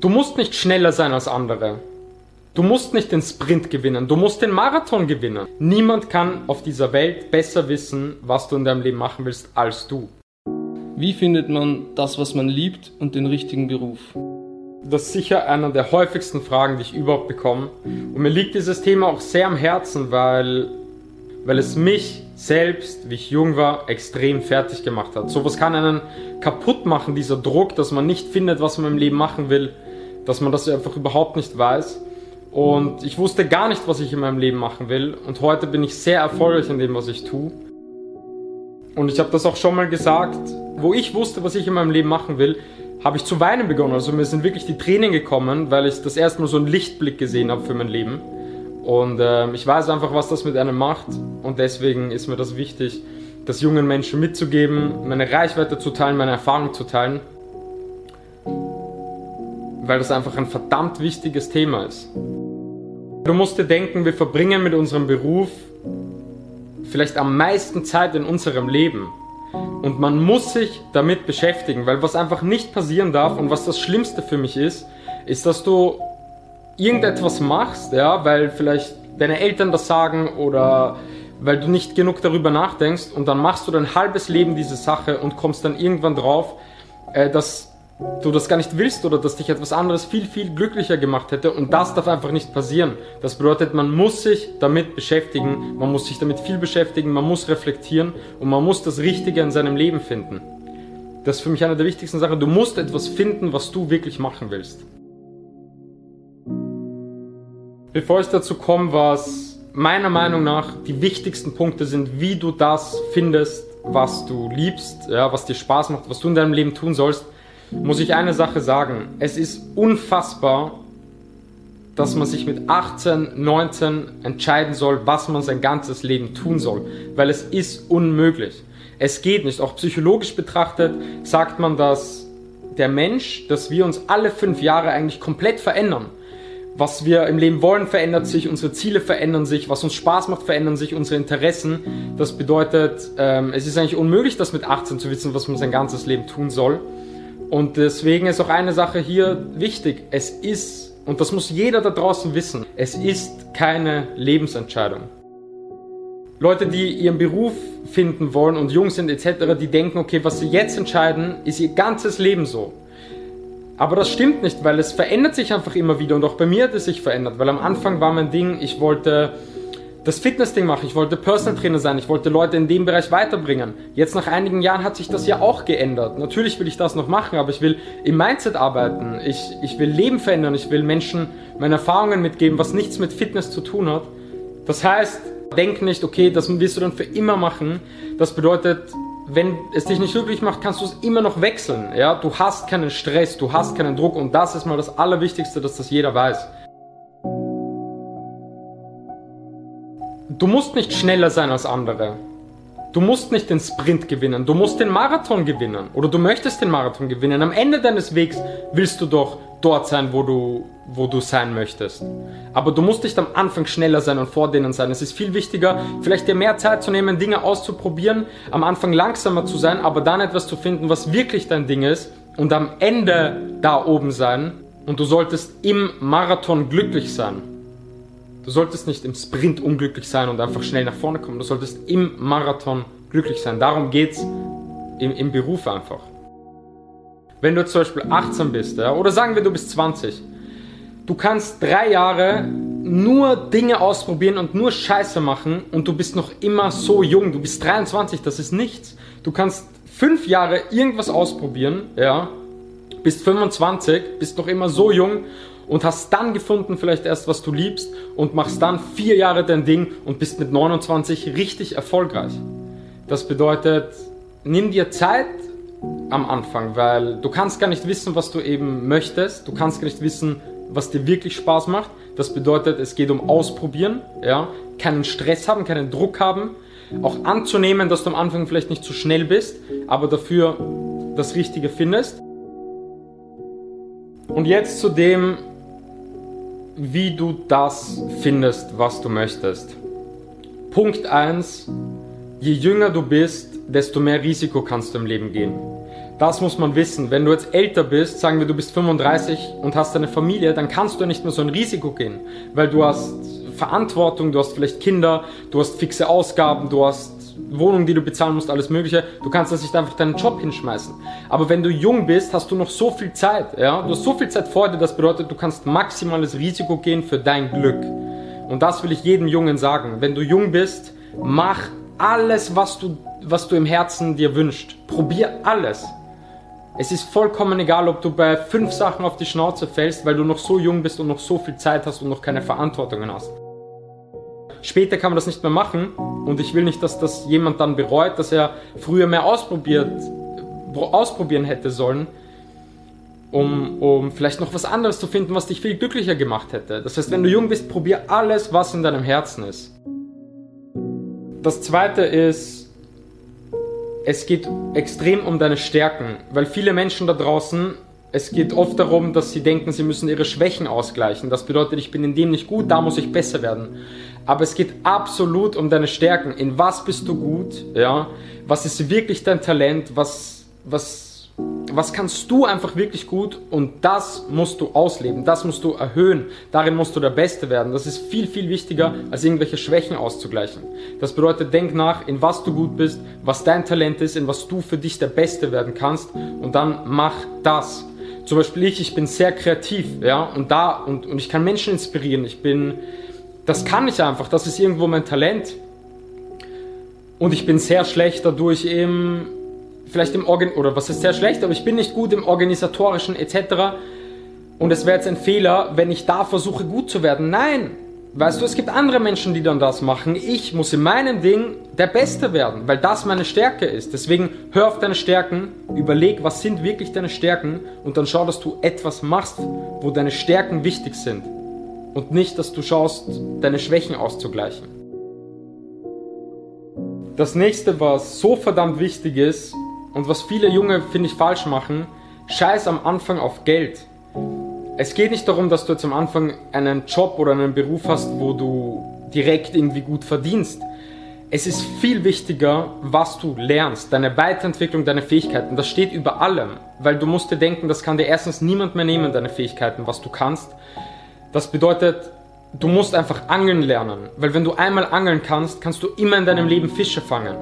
Du musst nicht schneller sein als andere. Du musst nicht den Sprint gewinnen, du musst den Marathon gewinnen. Niemand kann auf dieser Welt besser wissen, was du in deinem Leben machen willst, als du. Wie findet man das, was man liebt und den richtigen Beruf? Das ist sicher einer der häufigsten Fragen, die ich überhaupt bekomme. Und mir liegt dieses Thema auch sehr am Herzen, weil, weil es mich selbst, wie ich jung war, extrem fertig gemacht hat. Sowas kann einen kaputt machen, dieser Druck, dass man nicht findet, was man im Leben machen will dass man das einfach überhaupt nicht weiß. Und ich wusste gar nicht, was ich in meinem Leben machen will. Und heute bin ich sehr erfolgreich in dem, was ich tue. Und ich habe das auch schon mal gesagt, wo ich wusste, was ich in meinem Leben machen will, habe ich zu weinen begonnen. Also mir sind wirklich die Tränen gekommen, weil ich das erste Mal so einen Lichtblick gesehen habe für mein Leben. Und äh, ich weiß einfach, was das mit einem macht. Und deswegen ist mir das wichtig, das jungen Menschen mitzugeben, meine Reichweite zu teilen, meine Erfahrung zu teilen weil das einfach ein verdammt wichtiges Thema ist. Du musst dir denken, wir verbringen mit unserem Beruf vielleicht am meisten Zeit in unserem Leben. Und man muss sich damit beschäftigen, weil was einfach nicht passieren darf und was das Schlimmste für mich ist, ist, dass du irgendetwas machst, ja, weil vielleicht deine Eltern das sagen oder weil du nicht genug darüber nachdenkst und dann machst du dein halbes Leben diese Sache und kommst dann irgendwann drauf, äh, dass du das gar nicht willst oder dass dich etwas anderes viel, viel glücklicher gemacht hätte und das darf einfach nicht passieren. Das bedeutet, man muss sich damit beschäftigen, man muss sich damit viel beschäftigen, man muss reflektieren und man muss das Richtige in seinem Leben finden. Das ist für mich eine der wichtigsten Sachen. Du musst etwas finden, was du wirklich machen willst. Bevor ich dazu komme, was meiner Meinung nach die wichtigsten Punkte sind, wie du das findest, was du liebst, ja, was dir Spaß macht, was du in deinem Leben tun sollst, muss ich eine Sache sagen. Es ist unfassbar, dass man sich mit 18, 19 entscheiden soll, was man sein ganzes Leben tun soll, weil es ist unmöglich. Es geht nicht. Auch psychologisch betrachtet sagt man, dass der Mensch, dass wir uns alle fünf Jahre eigentlich komplett verändern. Was wir im Leben wollen, verändert sich, unsere Ziele verändern sich, was uns Spaß macht, verändern sich, unsere Interessen. Das bedeutet, ähm, es ist eigentlich unmöglich, das mit 18 zu wissen, was man sein ganzes Leben tun soll. Und deswegen ist auch eine Sache hier wichtig. Es ist, und das muss jeder da draußen wissen, es ist keine Lebensentscheidung. Leute, die ihren Beruf finden wollen und jung sind etc., die denken, okay, was sie jetzt entscheiden, ist ihr ganzes Leben so. Aber das stimmt nicht, weil es verändert sich einfach immer wieder und auch bei mir hat es sich verändert, weil am Anfang war mein Ding, ich wollte das Fitnessding machen. Ich wollte Personal Trainer sein. Ich wollte Leute in dem Bereich weiterbringen. Jetzt nach einigen Jahren hat sich das ja auch geändert. Natürlich will ich das noch machen, aber ich will im Mindset arbeiten. Ich, ich will Leben verändern. Ich will Menschen meine Erfahrungen mitgeben, was nichts mit Fitness zu tun hat. Das heißt, denk nicht, okay, das wirst du dann für immer machen. Das bedeutet, wenn es dich nicht glücklich macht, kannst du es immer noch wechseln. Ja, du hast keinen Stress, du hast keinen Druck und das ist mal das Allerwichtigste, dass das jeder weiß. Du musst nicht schneller sein als andere. Du musst nicht den Sprint gewinnen, du musst den Marathon gewinnen oder du möchtest den Marathon gewinnen. Am Ende deines Wegs willst du doch dort sein, wo du, wo du sein möchtest. Aber du musst nicht am Anfang schneller sein und vor denen sein. Es ist viel wichtiger, vielleicht dir mehr Zeit zu nehmen, Dinge auszuprobieren, am Anfang langsamer zu sein, aber dann etwas zu finden, was wirklich dein Ding ist und am Ende da oben sein. Und du solltest im Marathon glücklich sein. Du solltest nicht im Sprint unglücklich sein und einfach schnell nach vorne kommen. Du solltest im Marathon glücklich sein. Darum geht's im, im Beruf einfach. Wenn du zum Beispiel 18 bist, ja, oder sagen wir, du bist 20, du kannst drei Jahre nur Dinge ausprobieren und nur Scheiße machen und du bist noch immer so jung. Du bist 23, das ist nichts. Du kannst fünf Jahre irgendwas ausprobieren, ja, bist 25, bist noch immer so jung und hast dann gefunden vielleicht erst, was du liebst und machst dann vier Jahre dein Ding und bist mit 29 richtig erfolgreich. Das bedeutet, nimm dir Zeit am Anfang, weil du kannst gar nicht wissen, was du eben möchtest. Du kannst gar nicht wissen, was dir wirklich Spaß macht. Das bedeutet, es geht um Ausprobieren, ja, keinen Stress haben, keinen Druck haben, auch anzunehmen, dass du am Anfang vielleicht nicht zu schnell bist, aber dafür das Richtige findest. Und jetzt zu dem, wie du das findest, was du möchtest. Punkt 1. Je jünger du bist, desto mehr Risiko kannst du im Leben gehen. Das muss man wissen. Wenn du jetzt älter bist, sagen wir, du bist 35 und hast eine Familie, dann kannst du nicht mehr so ein Risiko gehen, weil du hast Verantwortung, du hast vielleicht Kinder, du hast fixe Ausgaben, du hast Wohnung, die du bezahlen musst, alles Mögliche. Du kannst das nicht einfach deinen Job hinschmeißen. Aber wenn du jung bist, hast du noch so viel Zeit. Ja? Du hast so viel Zeit vor dir, das bedeutet, du kannst maximales Risiko gehen für dein Glück. Und das will ich jedem Jungen sagen. Wenn du jung bist, mach alles, was du, was du im Herzen dir wünschst. Probier alles. Es ist vollkommen egal, ob du bei fünf Sachen auf die Schnauze fällst, weil du noch so jung bist und noch so viel Zeit hast und noch keine Verantwortungen hast. Später kann man das nicht mehr machen und ich will nicht, dass das jemand dann bereut, dass er früher mehr ausprobiert, ausprobieren hätte sollen, um, um vielleicht noch was anderes zu finden, was dich viel glücklicher gemacht hätte. Das heißt, wenn du jung bist, probier alles, was in deinem Herzen ist. Das zweite ist, es geht extrem um deine Stärken, weil viele Menschen da draußen, es geht oft darum, dass sie denken, sie müssen ihre Schwächen ausgleichen. Das bedeutet, ich bin in dem nicht gut, da muss ich besser werden. Aber es geht absolut um deine Stärken. In was bist du gut? Ja? Was ist wirklich dein Talent? Was, was was kannst du einfach wirklich gut und das musst du ausleben, das musst du erhöhen, darin musst du der Beste werden. Das ist viel, viel wichtiger, als irgendwelche Schwächen auszugleichen. Das bedeutet, denk nach, in was du gut bist, was dein Talent ist, in was du für dich der Beste werden kannst und dann mach das. Zum Beispiel ich, ich bin sehr kreativ, ja, und da, und, und ich kann Menschen inspirieren, ich bin, das kann ich einfach, das ist irgendwo mein Talent. Und ich bin sehr schlecht dadurch eben vielleicht im Organ oder was ist sehr schlecht, aber ich bin nicht gut im organisatorischen etc. Und es wäre jetzt ein Fehler, wenn ich da versuche gut zu werden. Nein, weißt du, es gibt andere Menschen, die dann das machen. Ich muss in meinem Ding der Beste werden, weil das meine Stärke ist. Deswegen hör auf deine Stärken, überleg, was sind wirklich deine Stärken und dann schau, dass du etwas machst, wo deine Stärken wichtig sind. Und nicht, dass du schaust, deine Schwächen auszugleichen. Das nächste, was so verdammt wichtig ist, und was viele Junge, finde ich, falsch machen, scheiß am Anfang auf Geld. Es geht nicht darum, dass du jetzt am Anfang einen Job oder einen Beruf hast, wo du direkt irgendwie gut verdienst. Es ist viel wichtiger, was du lernst, deine Weiterentwicklung, deine Fähigkeiten. Das steht über allem, weil du musst dir denken, das kann dir erstens niemand mehr nehmen, deine Fähigkeiten, was du kannst. Das bedeutet, du musst einfach angeln lernen, weil wenn du einmal angeln kannst, kannst du immer in deinem Leben Fische fangen.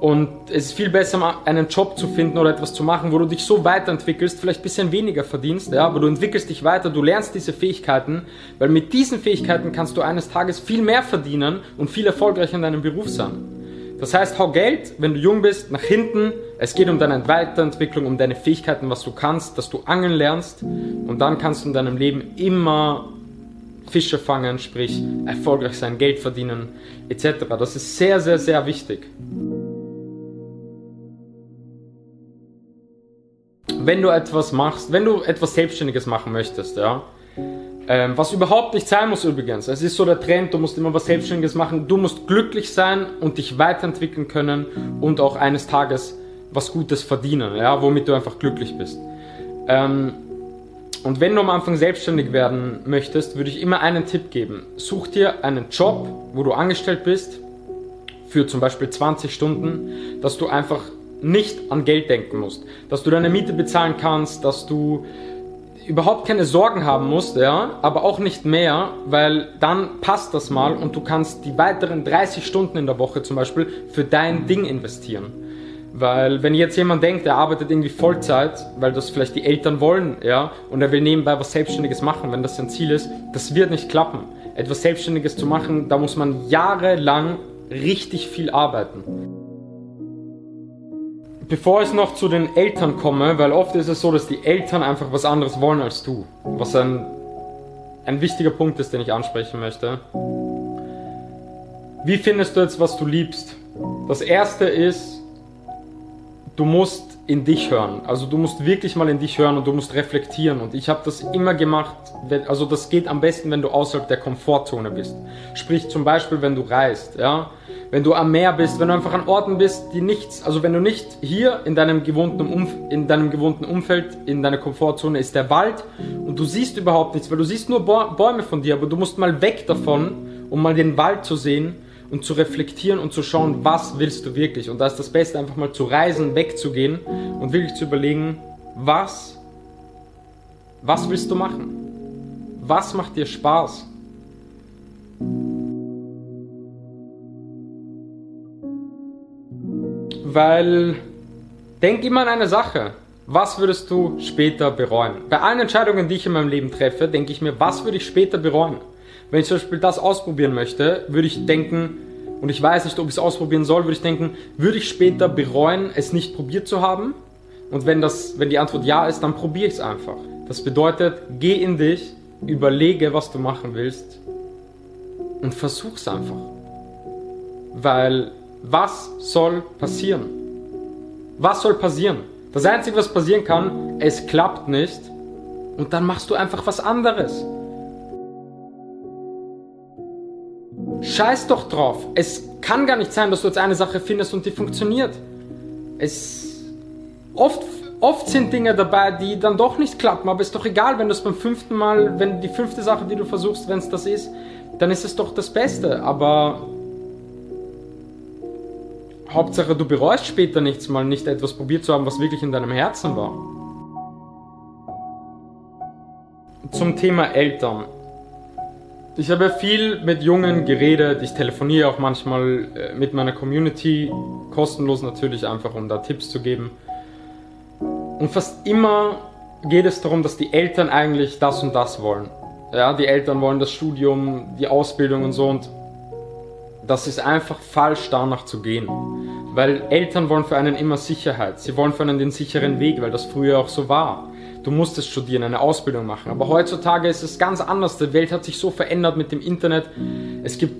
Und es ist viel besser, einen Job zu finden oder etwas zu machen, wo du dich so weiterentwickelst, vielleicht ein bisschen weniger verdienst, ja, aber du entwickelst dich weiter, du lernst diese Fähigkeiten, weil mit diesen Fähigkeiten kannst du eines Tages viel mehr verdienen und viel erfolgreicher in deinem Beruf sein. Das heißt, hau Geld, wenn du jung bist, nach hinten. Es geht um deine Weiterentwicklung, um deine Fähigkeiten, was du kannst, dass du angeln lernst und dann kannst du in deinem Leben immer Fische fangen, sprich erfolgreich sein, Geld verdienen etc. Das ist sehr, sehr, sehr wichtig. Wenn du etwas machst, wenn du etwas Selbstständiges machen möchtest, ja, ähm, was überhaupt nicht sein muss übrigens. Es ist so der Trend, du musst immer was Selbstständiges machen. Du musst glücklich sein und dich weiterentwickeln können und auch eines Tages was Gutes verdienen, ja, womit du einfach glücklich bist. Ähm, und wenn du am Anfang selbstständig werden möchtest, würde ich immer einen Tipp geben. Such dir einen Job, wo du angestellt bist, für zum Beispiel 20 Stunden, dass du einfach nicht an Geld denken musst, dass du deine Miete bezahlen kannst, dass du überhaupt keine Sorgen haben musst, ja, aber auch nicht mehr, weil dann passt das mal und du kannst die weiteren 30 Stunden in der Woche zum Beispiel für dein Ding investieren. Weil wenn jetzt jemand denkt, er arbeitet irgendwie Vollzeit, weil das vielleicht die Eltern wollen, ja, und er will nebenbei was Selbstständiges machen, wenn das sein Ziel ist, das wird nicht klappen. Etwas Selbstständiges zu machen, da muss man jahrelang richtig viel arbeiten. Bevor ich noch zu den Eltern komme, weil oft ist es so, dass die Eltern einfach was anderes wollen als du. Was ein, ein wichtiger Punkt ist, den ich ansprechen möchte. Wie findest du jetzt, was du liebst? Das erste ist, du musst in dich hören. Also du musst wirklich mal in dich hören und du musst reflektieren. Und ich habe das immer gemacht. Wenn, also das geht am besten, wenn du außerhalb der Komfortzone bist. Sprich zum Beispiel, wenn du reist, ja, wenn du am Meer bist, wenn du einfach an Orten bist, die nichts, also wenn du nicht hier in deinem gewohnten, Umf in deinem gewohnten Umfeld, in deiner Komfortzone ist der Wald und du siehst überhaupt nichts, weil du siehst nur Bäume von dir, aber du musst mal weg davon, um mal den Wald zu sehen und zu reflektieren und zu schauen, was willst du wirklich. Und da ist das Beste, einfach mal zu reisen, wegzugehen und wirklich zu überlegen, was, was willst du machen? Was macht dir Spaß? Weil, denk immer an eine Sache. Was würdest du später bereuen? Bei allen Entscheidungen, die ich in meinem Leben treffe, denke ich mir, was würde ich später bereuen? Wenn ich zum Beispiel das ausprobieren möchte, würde ich denken, und ich weiß nicht, ob ich es ausprobieren soll, würde ich denken, würde ich später bereuen, es nicht probiert zu haben? Und wenn, das, wenn die Antwort ja ist, dann probiere ich es einfach. Das bedeutet, geh in dich, überlege, was du machen willst und versuch es einfach. Weil was soll passieren? Was soll passieren? Das Einzige, was passieren kann, es klappt nicht und dann machst du einfach was anderes. Scheiß doch drauf. Es kann gar nicht sein, dass du jetzt eine Sache findest und die funktioniert. Es oft oft sind Dinge dabei, die dann doch nicht klappen, aber ist doch egal, wenn du es beim fünften Mal, wenn die fünfte Sache, die du versuchst, wenn es das ist, dann ist es doch das Beste. Aber Hauptsache, du bereust später nichts mal nicht etwas probiert zu haben, was wirklich in deinem Herzen war. Zum Thema Eltern. Ich habe viel mit Jungen geredet, ich telefoniere auch manchmal äh, mit meiner Community, kostenlos natürlich einfach, um da Tipps zu geben. Und fast immer geht es darum, dass die Eltern eigentlich das und das wollen. Ja, die Eltern wollen das Studium, die Ausbildung und so und das ist einfach falsch, danach zu gehen. Weil Eltern wollen für einen immer Sicherheit. Sie wollen für einen den sicheren Weg, weil das früher auch so war. Du musstest studieren, eine Ausbildung machen. Aber heutzutage ist es ganz anders. Die Welt hat sich so verändert mit dem Internet. Es gibt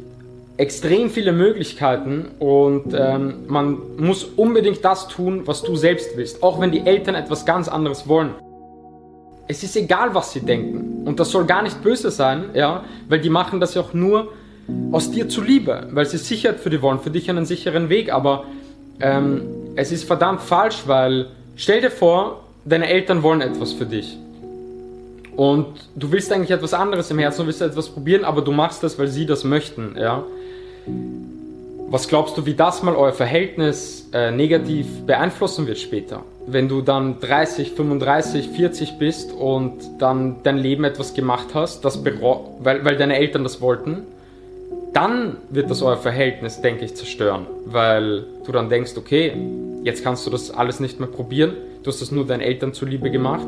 extrem viele Möglichkeiten und ähm, man muss unbedingt das tun, was du selbst willst. Auch wenn die Eltern etwas ganz anderes wollen. Es ist egal, was sie denken. Und das soll gar nicht böse sein, ja, weil die machen das ja auch nur aus dir zuliebe, weil sie Sicherheit für dich wollen, für dich einen sicheren Weg. Aber ähm, es ist verdammt falsch, weil stell dir vor, deine Eltern wollen etwas für dich. Und du willst eigentlich etwas anderes im Herzen, du willst etwas probieren, aber du machst das, weil sie das möchten, ja. Was glaubst du, wie das mal euer Verhältnis äh, negativ beeinflussen wird später? Wenn du dann 30, 35, 40 bist und dann dein Leben etwas gemacht hast, das weil, weil deine Eltern das wollten dann wird das euer Verhältnis, denke ich, zerstören, weil du dann denkst, okay, jetzt kannst du das alles nicht mehr probieren, du hast das nur deinen Eltern zuliebe gemacht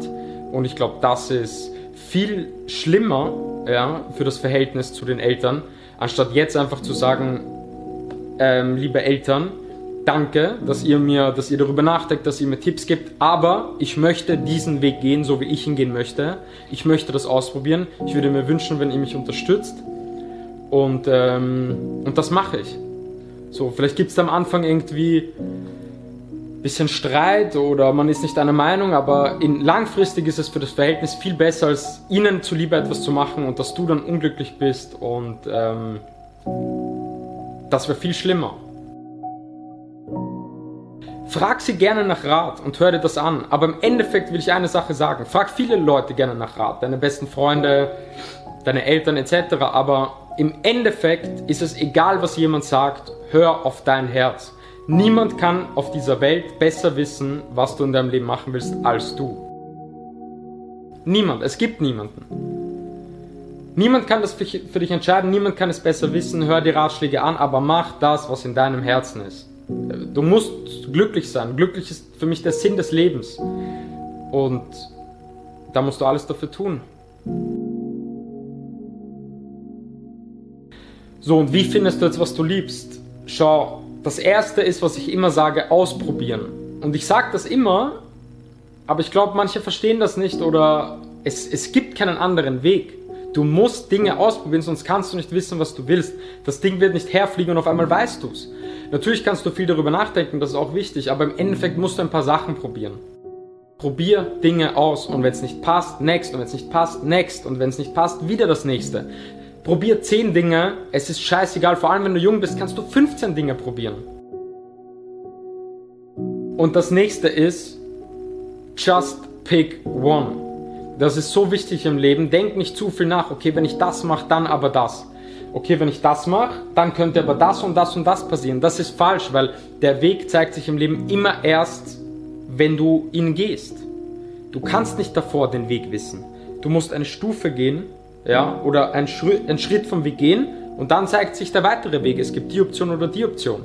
und ich glaube, das ist viel schlimmer ja, für das Verhältnis zu den Eltern, anstatt jetzt einfach zu sagen, ähm, liebe Eltern, danke, dass ihr mir, dass ihr darüber nachdenkt, dass ihr mir Tipps gibt, aber ich möchte diesen Weg gehen, so wie ich ihn gehen möchte. Ich möchte das ausprobieren. Ich würde mir wünschen, wenn ihr mich unterstützt. Und, ähm, und das mache ich. So, vielleicht gibt es am Anfang irgendwie bisschen Streit oder man ist nicht einer Meinung, aber in, langfristig ist es für das Verhältnis viel besser, als ihnen zuliebe etwas zu machen und dass du dann unglücklich bist und ähm, das wäre viel schlimmer. Frag sie gerne nach Rat und hör dir das an. Aber im Endeffekt will ich eine Sache sagen. Frag viele Leute gerne nach Rat. Deine besten Freunde, deine Eltern etc. Aber im Endeffekt ist es egal, was jemand sagt, hör auf dein Herz. Niemand kann auf dieser Welt besser wissen, was du in deinem Leben machen willst, als du. Niemand, es gibt niemanden. Niemand kann das für dich entscheiden, niemand kann es besser wissen, hör die Ratschläge an, aber mach das, was in deinem Herzen ist. Du musst glücklich sein. Glücklich ist für mich der Sinn des Lebens. Und da musst du alles dafür tun. So, und wie findest du jetzt, was du liebst? Schau, das erste ist, was ich immer sage, ausprobieren. Und ich sage das immer, aber ich glaube, manche verstehen das nicht oder es, es gibt keinen anderen Weg. Du musst Dinge ausprobieren, sonst kannst du nicht wissen, was du willst. Das Ding wird nicht herfliegen und auf einmal weißt du es. Natürlich kannst du viel darüber nachdenken, das ist auch wichtig, aber im Endeffekt musst du ein paar Sachen probieren. Probier Dinge aus und wenn es nicht passt, next und wenn es nicht passt, next und wenn es nicht passt, wieder das nächste. Probier 10 Dinge, es ist scheißegal, vor allem wenn du jung bist, kannst du 15 Dinge probieren. Und das nächste ist, just pick one. Das ist so wichtig im Leben. Denk nicht zu viel nach, okay, wenn ich das mache, dann aber das. okay, wenn ich das mache, dann könnte aber das und das und das passieren. Das ist falsch, weil der Weg zeigt sich im Leben immer erst, wenn du ihn gehst. Du kannst nicht davor den Weg wissen. Du musst eine Stufe gehen, ja, oder einen Schritt, einen Schritt vom Weg gehen und dann zeigt sich der weitere Weg. Es gibt die Option oder die Option.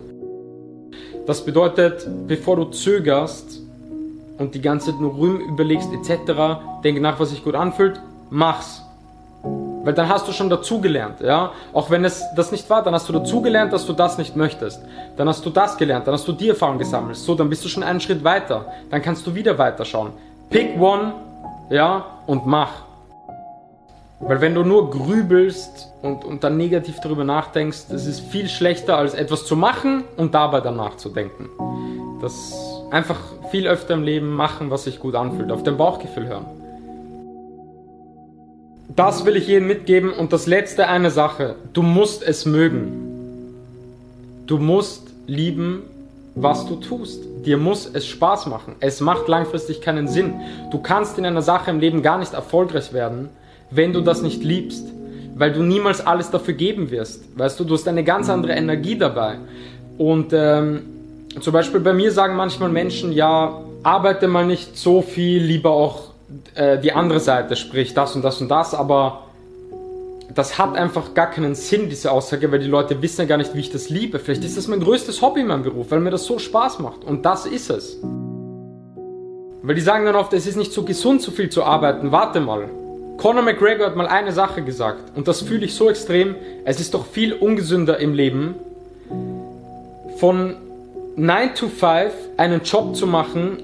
Das bedeutet, bevor du zögerst und die ganze Zeit nur rum überlegst etc., denk nach, was sich gut anfühlt, mach's. Weil dann hast du schon dazugelernt, ja. Auch wenn es das nicht war, dann hast du dazugelernt, dass du das nicht möchtest. Dann hast du das gelernt, dann hast du die Erfahrung gesammelt. So, dann bist du schon einen Schritt weiter. Dann kannst du wieder weiterschauen. Pick one, ja, und mach. Weil wenn du nur grübelst und, und dann negativ darüber nachdenkst, das ist viel schlechter als etwas zu machen und dabei dann nachzudenken. Das einfach viel öfter im Leben machen, was sich gut anfühlt, auf dein Bauchgefühl hören. Das will ich jedem mitgeben und das letzte eine Sache, du musst es mögen. Du musst lieben, was du tust. Dir muss es Spaß machen. Es macht langfristig keinen Sinn. Du kannst in einer Sache im Leben gar nicht erfolgreich werden, wenn du das nicht liebst, weil du niemals alles dafür geben wirst. Weißt du, du hast eine ganz andere Energie dabei. Und ähm, zum Beispiel bei mir sagen manchmal Menschen, ja, arbeite mal nicht so viel, lieber auch äh, die andere Seite, sprich das und das und das, aber das hat einfach gar keinen Sinn, diese Aussage, weil die Leute wissen ja gar nicht, wie ich das liebe. Vielleicht ist das mein größtes Hobby in meinem Beruf, weil mir das so Spaß macht. Und das ist es. Weil die sagen dann oft, es ist nicht so gesund, so viel zu arbeiten. Warte mal. Conor McGregor hat mal eine Sache gesagt und das fühle ich so extrem. Es ist doch viel ungesünder im Leben, von 9 to 5 einen Job zu machen,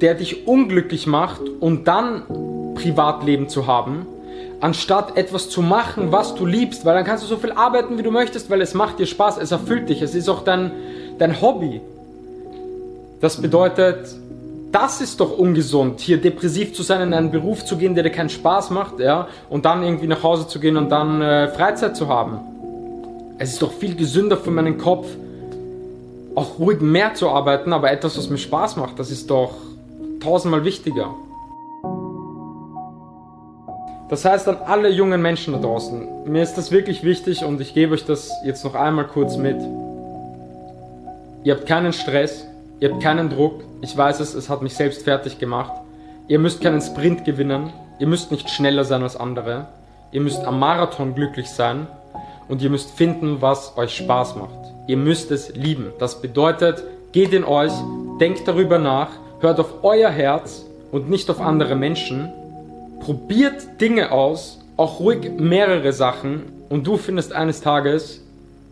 der dich unglücklich macht und dann Privatleben zu haben, anstatt etwas zu machen, was du liebst, weil dann kannst du so viel arbeiten, wie du möchtest, weil es macht dir Spaß, es erfüllt dich, es ist auch dein, dein Hobby. Das bedeutet, das ist doch ungesund, hier depressiv zu sein, in einen Beruf zu gehen, der dir keinen Spaß macht, ja, und dann irgendwie nach Hause zu gehen und dann äh, Freizeit zu haben. Es ist doch viel gesünder für meinen Kopf, auch ruhig mehr zu arbeiten, aber etwas, was mir Spaß macht, das ist doch tausendmal wichtiger. Das heißt an alle jungen Menschen da draußen, mir ist das wirklich wichtig und ich gebe euch das jetzt noch einmal kurz mit. Ihr habt keinen Stress, Ihr habt keinen Druck. Ich weiß es, es hat mich selbst fertig gemacht. Ihr müsst keinen Sprint gewinnen. Ihr müsst nicht schneller sein als andere. Ihr müsst am Marathon glücklich sein. Und ihr müsst finden, was euch Spaß macht. Ihr müsst es lieben. Das bedeutet, geht in euch, denkt darüber nach, hört auf euer Herz und nicht auf andere Menschen. Probiert Dinge aus, auch ruhig mehrere Sachen. Und du findest eines Tages,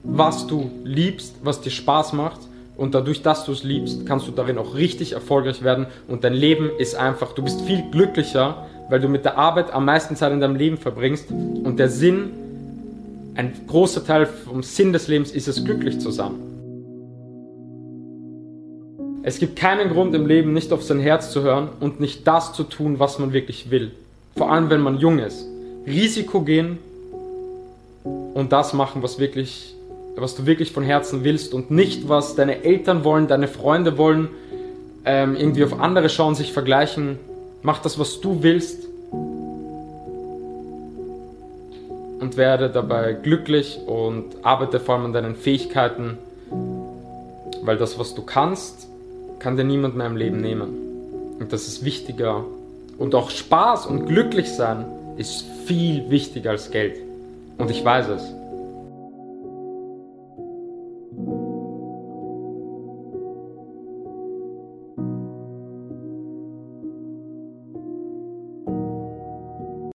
was du liebst, was dir Spaß macht und dadurch, dass du es liebst, kannst du darin auch richtig erfolgreich werden und dein Leben ist einfach, du bist viel glücklicher, weil du mit der Arbeit am meisten Zeit in deinem Leben verbringst und der Sinn, ein großer Teil vom Sinn des Lebens ist es, glücklich zu sein. Es gibt keinen Grund im Leben, nicht auf sein Herz zu hören und nicht das zu tun, was man wirklich will. Vor allem, wenn man jung ist. Risiko gehen und das machen, was wirklich was du wirklich von Herzen willst und nicht, was deine Eltern wollen, deine Freunde wollen, ähm, irgendwie auf andere schauen, sich vergleichen. Mach das, was du willst und werde dabei glücklich und arbeite vor allem an deinen Fähigkeiten, weil das, was du kannst, kann dir niemand mehr im Leben nehmen. Und das ist wichtiger. Und auch Spaß und glücklich sein ist viel wichtiger als Geld. Und ich weiß es.